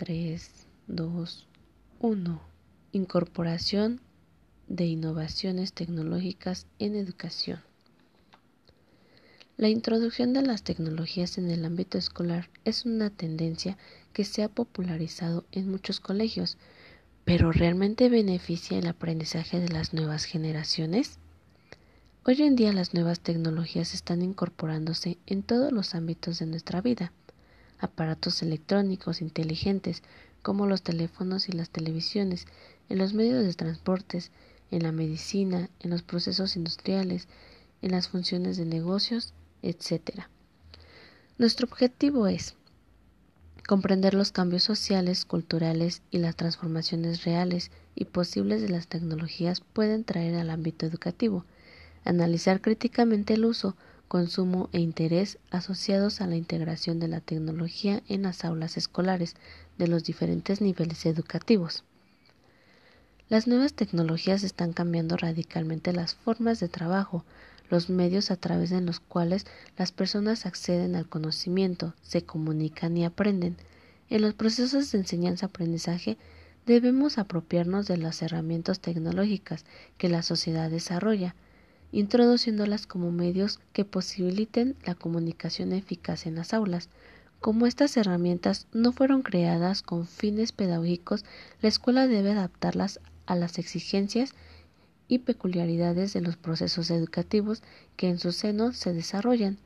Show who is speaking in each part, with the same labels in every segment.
Speaker 1: 3, 2, 1. Incorporación de innovaciones tecnológicas en educación. La introducción de las tecnologías en el ámbito escolar es una tendencia que se ha popularizado en muchos colegios, pero ¿realmente beneficia el aprendizaje de las nuevas generaciones? Hoy en día las nuevas tecnologías están incorporándose en todos los ámbitos de nuestra vida. Aparatos electrónicos inteligentes como los teléfonos y las televisiones, en los medios de transportes, en la medicina, en los procesos industriales, en las funciones de negocios, etc. Nuestro objetivo es comprender los cambios sociales, culturales y las transformaciones reales y posibles de las tecnologías pueden traer al ámbito educativo, analizar críticamente el uso, consumo e interés asociados a la integración de la tecnología en las aulas escolares de los diferentes niveles educativos. Las nuevas tecnologías están cambiando radicalmente las formas de trabajo, los medios a través de los cuales las personas acceden al conocimiento, se comunican y aprenden. En los procesos de enseñanza-aprendizaje debemos apropiarnos de las herramientas tecnológicas que la sociedad desarrolla, introduciéndolas como medios que posibiliten la comunicación eficaz en las aulas. Como estas herramientas no fueron creadas con fines pedagógicos, la escuela debe adaptarlas a las exigencias y peculiaridades de los procesos educativos que en su seno se desarrollan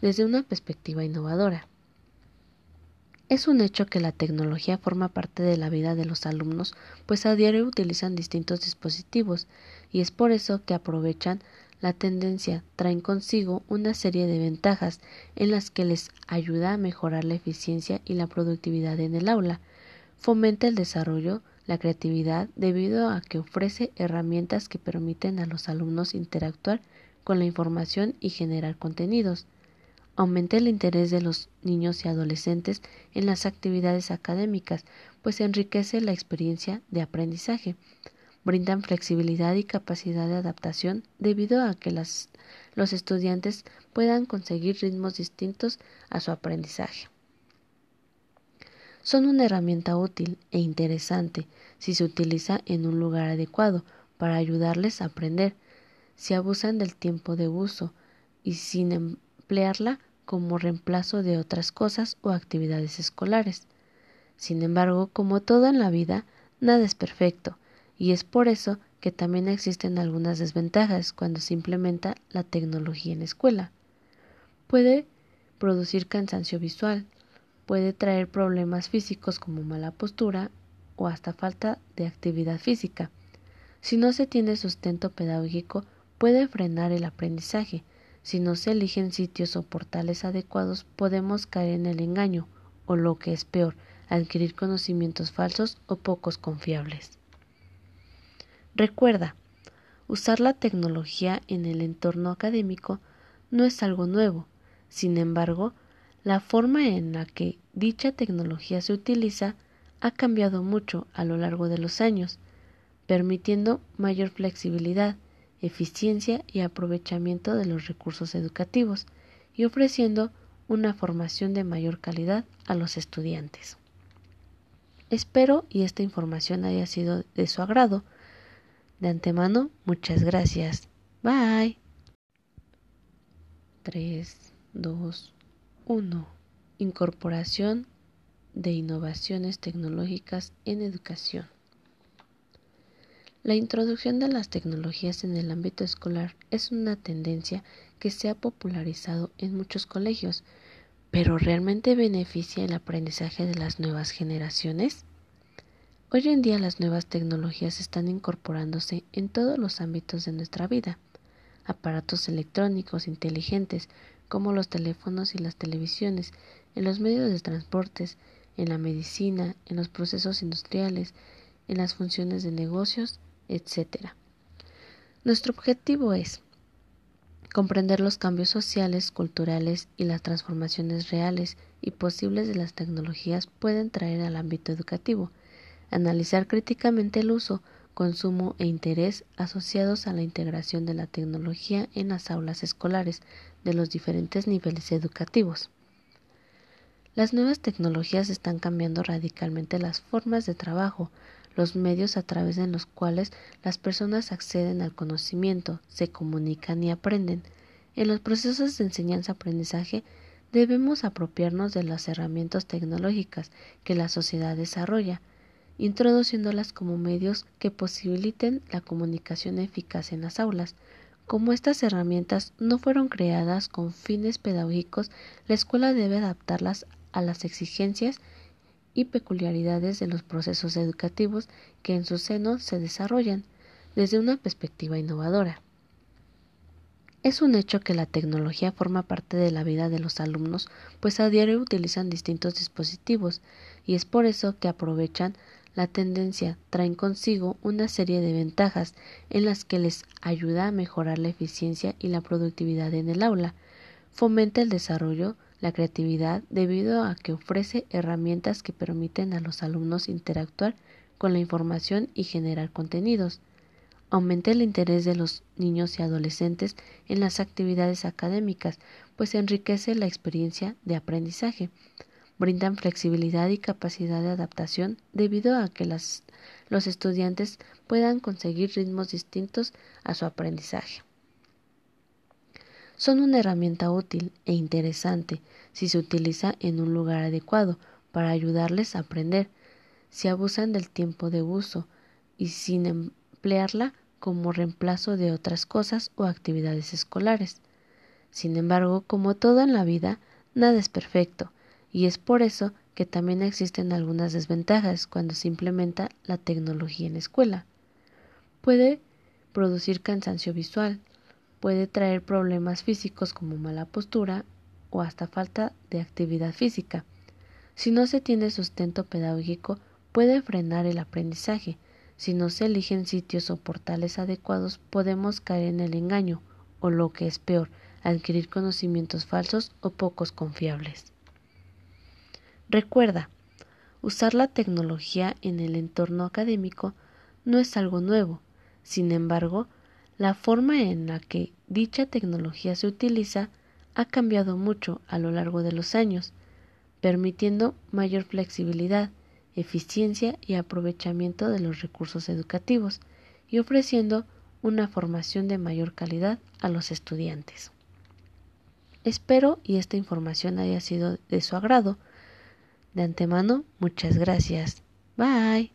Speaker 1: desde una perspectiva innovadora. Es un hecho que la tecnología forma parte de la vida de los alumnos, pues a diario utilizan distintos dispositivos, y es por eso que aprovechan la tendencia, traen consigo una serie de ventajas en las que les ayuda a mejorar la eficiencia y la productividad en el aula, fomenta el desarrollo la creatividad debido a que ofrece herramientas que permiten a los alumnos interactuar con la información y generar contenidos. Aumenta el interés de los niños y adolescentes en las actividades académicas, pues enriquece la experiencia de aprendizaje. Brindan flexibilidad y capacidad de adaptación debido a que los estudiantes puedan conseguir ritmos distintos a su aprendizaje. Son una herramienta útil e interesante si se utiliza en un lugar adecuado para ayudarles a aprender, si abusan del tiempo de uso y sin emplearla como reemplazo de otras cosas o actividades escolares. Sin embargo, como todo en la vida, nada es perfecto, y es por eso que también existen algunas desventajas cuando se implementa la tecnología en la escuela. Puede producir cansancio visual, puede traer problemas físicos como mala postura o hasta falta de actividad física. Si no se tiene sustento pedagógico, puede frenar el aprendizaje. Si no se eligen sitios o portales adecuados, podemos caer en el engaño, o lo que es peor, adquirir conocimientos falsos o pocos confiables. Recuerda, usar la tecnología en el entorno académico no es algo nuevo. Sin embargo, la forma en la que dicha tecnología se utiliza ha cambiado mucho a lo largo de los años, permitiendo mayor flexibilidad, eficiencia y aprovechamiento de los recursos educativos y ofreciendo una formación de mayor calidad a los estudiantes. Espero y esta información haya sido de su agrado. De antemano, muchas gracias. Bye. 3, 2, 1. Incorporación de innovaciones tecnológicas en educación. La introducción de las tecnologías en el ámbito escolar es una tendencia que se ha popularizado en muchos colegios, pero ¿realmente beneficia el aprendizaje de las nuevas generaciones? Hoy en día las nuevas tecnologías están incorporándose en todos los ámbitos de nuestra vida. Aparatos electrónicos inteligentes como los teléfonos y las televisiones, en los medios de transportes, en la medicina, en los procesos industriales, en las funciones de negocios, etc. Nuestro objetivo es comprender los cambios sociales, culturales y las transformaciones reales y posibles de las tecnologías pueden traer al ámbito educativo, analizar críticamente el uso, consumo e interés asociados a la integración de la tecnología en las aulas escolares de los diferentes niveles educativos. Las nuevas tecnologías están cambiando radicalmente las formas de trabajo, los medios a través de los cuales las personas acceden al conocimiento, se comunican y aprenden. En los procesos de enseñanza-aprendizaje debemos apropiarnos de las herramientas tecnológicas que la sociedad desarrolla, introduciéndolas como medios que posibiliten la comunicación eficaz en las aulas. Como estas herramientas no fueron creadas con fines pedagógicos, la escuela debe adaptarlas a las exigencias y peculiaridades de los procesos educativos que en su seno se desarrollan desde una perspectiva innovadora. Es un hecho que la tecnología forma parte de la vida de los alumnos, pues a diario utilizan distintos dispositivos, y es por eso que aprovechan la tendencia, traen consigo una serie de ventajas en las que les ayuda a mejorar la eficiencia y la productividad en el aula, fomenta el desarrollo la creatividad debido a que ofrece herramientas que permiten a los alumnos interactuar con la información y generar contenidos. Aumenta el interés de los niños y adolescentes en las actividades académicas, pues enriquece la experiencia de aprendizaje. Brindan flexibilidad y capacidad de adaptación debido a que los estudiantes puedan conseguir ritmos distintos a su aprendizaje son una herramienta útil e interesante si se utiliza en un lugar adecuado para ayudarles a aprender, si abusan del tiempo de uso y sin emplearla como reemplazo de otras cosas o actividades escolares. Sin embargo, como todo en la vida, nada es perfecto, y es por eso que también existen algunas desventajas cuando se implementa la tecnología en escuela. Puede producir cansancio visual, puede traer problemas físicos como mala postura o hasta falta de actividad física. Si no se tiene sustento pedagógico, puede frenar el aprendizaje. Si no se eligen sitios o portales adecuados, podemos caer en el engaño, o lo que es peor, adquirir conocimientos falsos o pocos confiables. Recuerda, usar la tecnología en el entorno académico no es algo nuevo. Sin embargo, la forma en la que dicha tecnología se utiliza ha cambiado mucho a lo largo de los años, permitiendo mayor flexibilidad, eficiencia y aprovechamiento de los recursos educativos y ofreciendo una formación de mayor calidad a los estudiantes. Espero y esta información haya sido de su agrado. De antemano, muchas gracias. Bye.